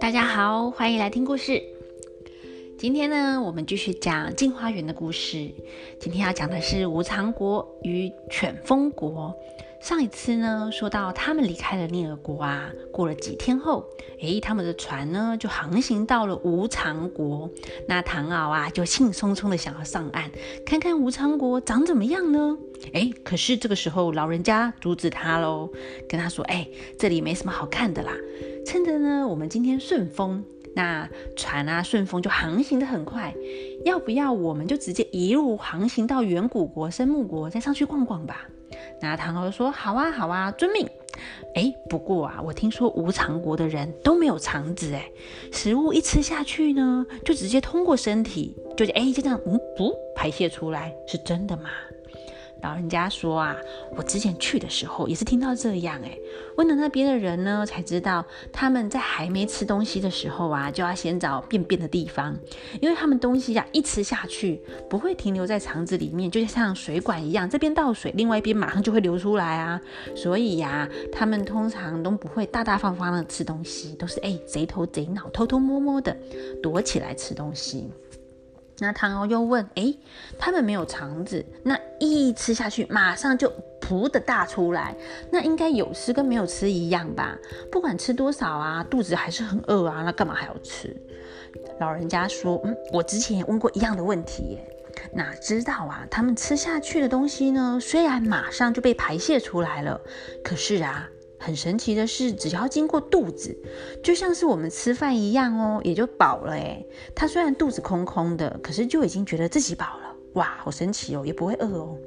大家好，欢迎来听故事。今天呢，我们继续讲镜花缘的故事。今天要讲的是无常国与犬风国。上一次呢，说到他们离开了聂耳国啊，过了几天后，诶，他们的船呢就航行到了无常国。那唐敖啊，就兴冲冲的想要上岸，看看无常国长怎么样呢？诶，可是这个时候老人家阻止他喽，跟他说：“诶，这里没什么好看的啦，趁着呢我们今天顺风，那船啊顺风就航行的很快，要不要我们就直接一路航行到远古国、生木国，再上去逛逛吧？”那唐敖说：“好啊，好啊，遵命。哎，不过啊，我听说无肠国的人都没有肠子，哎，食物一吃下去呢，就直接通过身体，就哎就这样，嗯，不排泄出来，是真的吗？”老人家说啊，我之前去的时候也是听到这样哎，问了那边的人呢，才知道他们在还没吃东西的时候啊，就要先找便便的地方，因为他们东西呀一吃下去不会停留在肠子里面，就像水管一样，这边倒水，另外一边马上就会流出来啊，所以呀，他们通常都不会大大方方的吃东西，都是哎贼头贼脑，偷偷摸摸的躲起来吃东西。那唐敖又问：“哎，他们没有肠子，那一吃下去马上就噗的大出来，那应该有吃跟没有吃一样吧？不管吃多少啊，肚子还是很饿啊，那干嘛还要吃？”老人家说：“嗯，我之前也问过一样的问题耶，哪知道啊，他们吃下去的东西呢，虽然马上就被排泄出来了，可是啊。”很神奇的是，只要经过肚子，就像是我们吃饭一样哦，也就饱了哎。他虽然肚子空空的，可是就已经觉得自己饱了，哇，好神奇哦，也不会饿哦。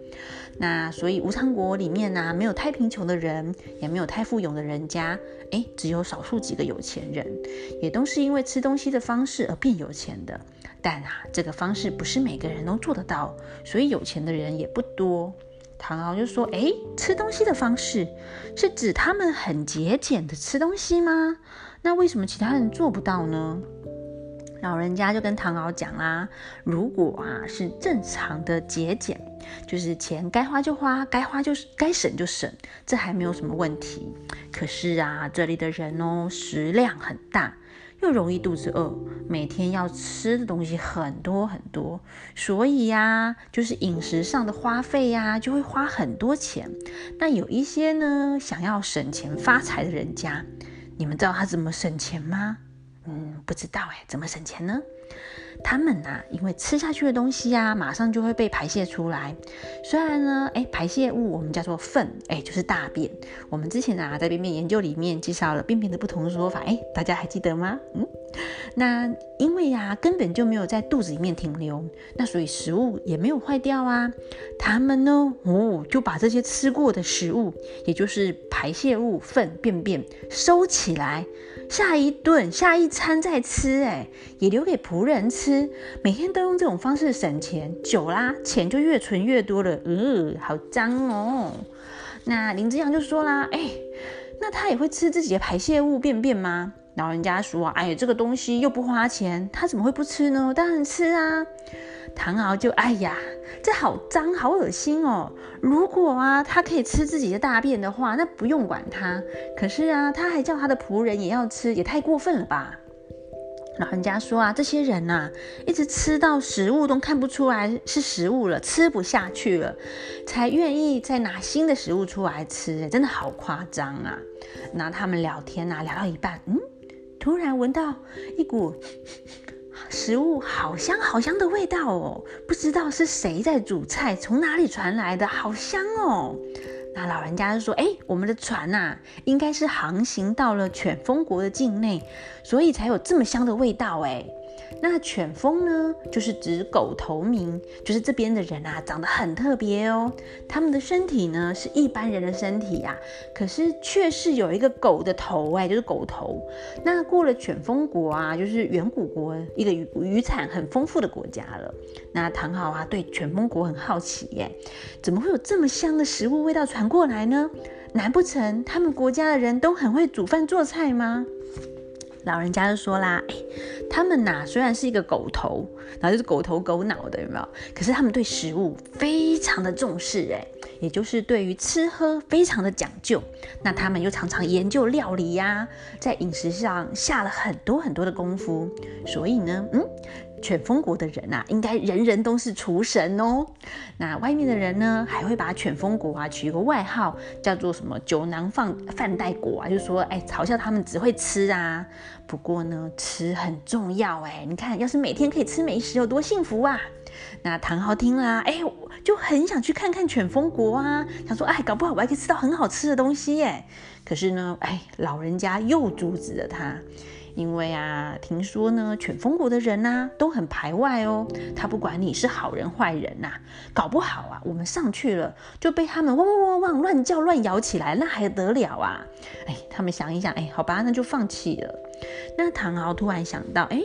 那所以无常国里面呢，没有太贫穷的人，也没有太富有的人家，哎，只有少数几个有钱人，也都是因为吃东西的方式而变有钱的。但啊，这个方式不是每个人都做得到，所以有钱的人也不多。唐敖就说：“哎，吃东西的方式是指他们很节俭的吃东西吗？那为什么其他人做不到呢？”老人家就跟唐敖讲啦：“如果啊是正常的节俭，就是钱该花就花，该花就是该省就省，这还没有什么问题。可是啊，这里的人哦，食量很大。”又容易肚子饿，每天要吃的东西很多很多，所以呀，就是饮食上的花费呀，就会花很多钱。那有一些呢，想要省钱发财的人家，你们知道他怎么省钱吗？嗯，不知道哎，怎么省钱呢？他们呐，因为吃下去的东西呀，马上就会被排泄出来。虽然呢，哎，排泄物我们叫做粪，哎，就是大便。我们之前啊，在便便研究里面介绍了便便的不同说法，哎，大家还记得吗？嗯。那因为呀，根本就没有在肚子里面停留，那所以食物也没有坏掉啊。他们呢，哦，就把这些吃过的食物，也就是排泄物、粪、便便收起来，下一顿、下一餐再吃，哎，也留给仆人吃。每天都用这种方式省钱，久啦，钱就越存越多了。嗯，好脏哦。那林之阳就说啦，哎，那他也会吃自己的排泄物、便便吗？老人家说：“哎呀，这个东西又不花钱，他怎么会不吃呢？当然吃啊！”唐敖就：“哎呀，这好脏，好恶心哦！如果啊，他可以吃自己的大便的话，那不用管他。可是啊，他还叫他的仆人也要吃，也太过分了吧？”老人家说：“啊，这些人呐，一直吃到食物都看不出来是食物了，吃不下去了，才愿意再拿新的食物出来吃，真的好夸张啊！”那他们聊天呐，聊到一半，嗯。突然闻到一股食物好香好香的味道哦，不知道是谁在煮菜，从哪里传来的，好香哦。那老人家就说：“哎，我们的船呐，应该是航行到了犬风国的境内，所以才有这么香的味道。”哎。那犬风呢，就是指狗头民，就是这边的人啊，长得很特别哦。他们的身体呢是一般人的身体呀，可是却是有一个狗的头哎，就是狗头。那过了犬风国啊，就是远古国一个渔渔产很丰富的国家了。那唐昊啊，对犬风国很好奇耶，怎么会有这么香的食物味道传过来呢？难不成他们国家的人都很会煮饭做菜吗？老人家就说啦，哎，他们呐虽然是一个狗头，然后就是狗头狗脑的，有没有？可是他们对食物非常的重视，哎，也就是对于吃喝非常的讲究。那他们又常常研究料理呀，在饮食上下了很多很多的功夫。所以呢，嗯。犬风国的人啊，应该人人都是厨神哦。那外面的人呢，还会把犬风国啊取一个外号，叫做什么“酒囊饭饭袋国”啊，就说哎，嘲笑他们只会吃啊。不过呢，吃很重要哎。你看，要是每天可以吃美食，有多幸福啊！那唐昊听啦，哎，就很想去看看犬风国啊，想说哎，搞不好我还可以吃到很好吃的东西耶。可是呢，哎，老人家又阻止了他。因为啊，听说呢，犬风国的人呐都很排外哦。他不管你是好人坏人呐，搞不好啊，我们上去了就被他们汪汪汪汪乱叫乱咬起来，那还得了啊？哎，他们想一想，哎，好吧，那就放弃了。那唐敖突然想到，哎，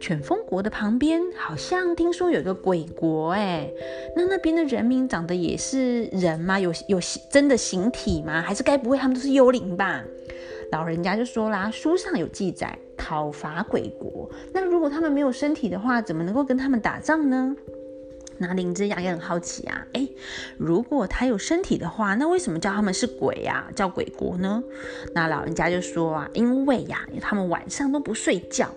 犬风国的旁边好像听说有个鬼国，哎，那那边的人民长得也是人吗？有有真的形体吗？还是该不会他们都是幽灵吧？老人家就说啦，书上有记载讨伐鬼国，那如果他们没有身体的话，怎么能够跟他们打仗呢？那林之阳也很好奇啊，哎，如果他有身体的话，那为什么叫他们是鬼呀？叫鬼国呢？那老人家就说啊，因为呀，他们晚上都不睡觉，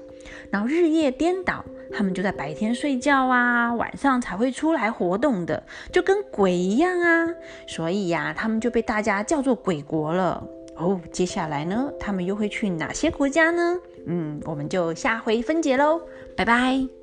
然后日夜颠倒，他们就在白天睡觉啊，晚上才会出来活动的，就跟鬼一样啊，所以呀，他们就被大家叫做鬼国了。哦，接下来呢，他们又会去哪些国家呢？嗯，我们就下回分解喽，拜拜。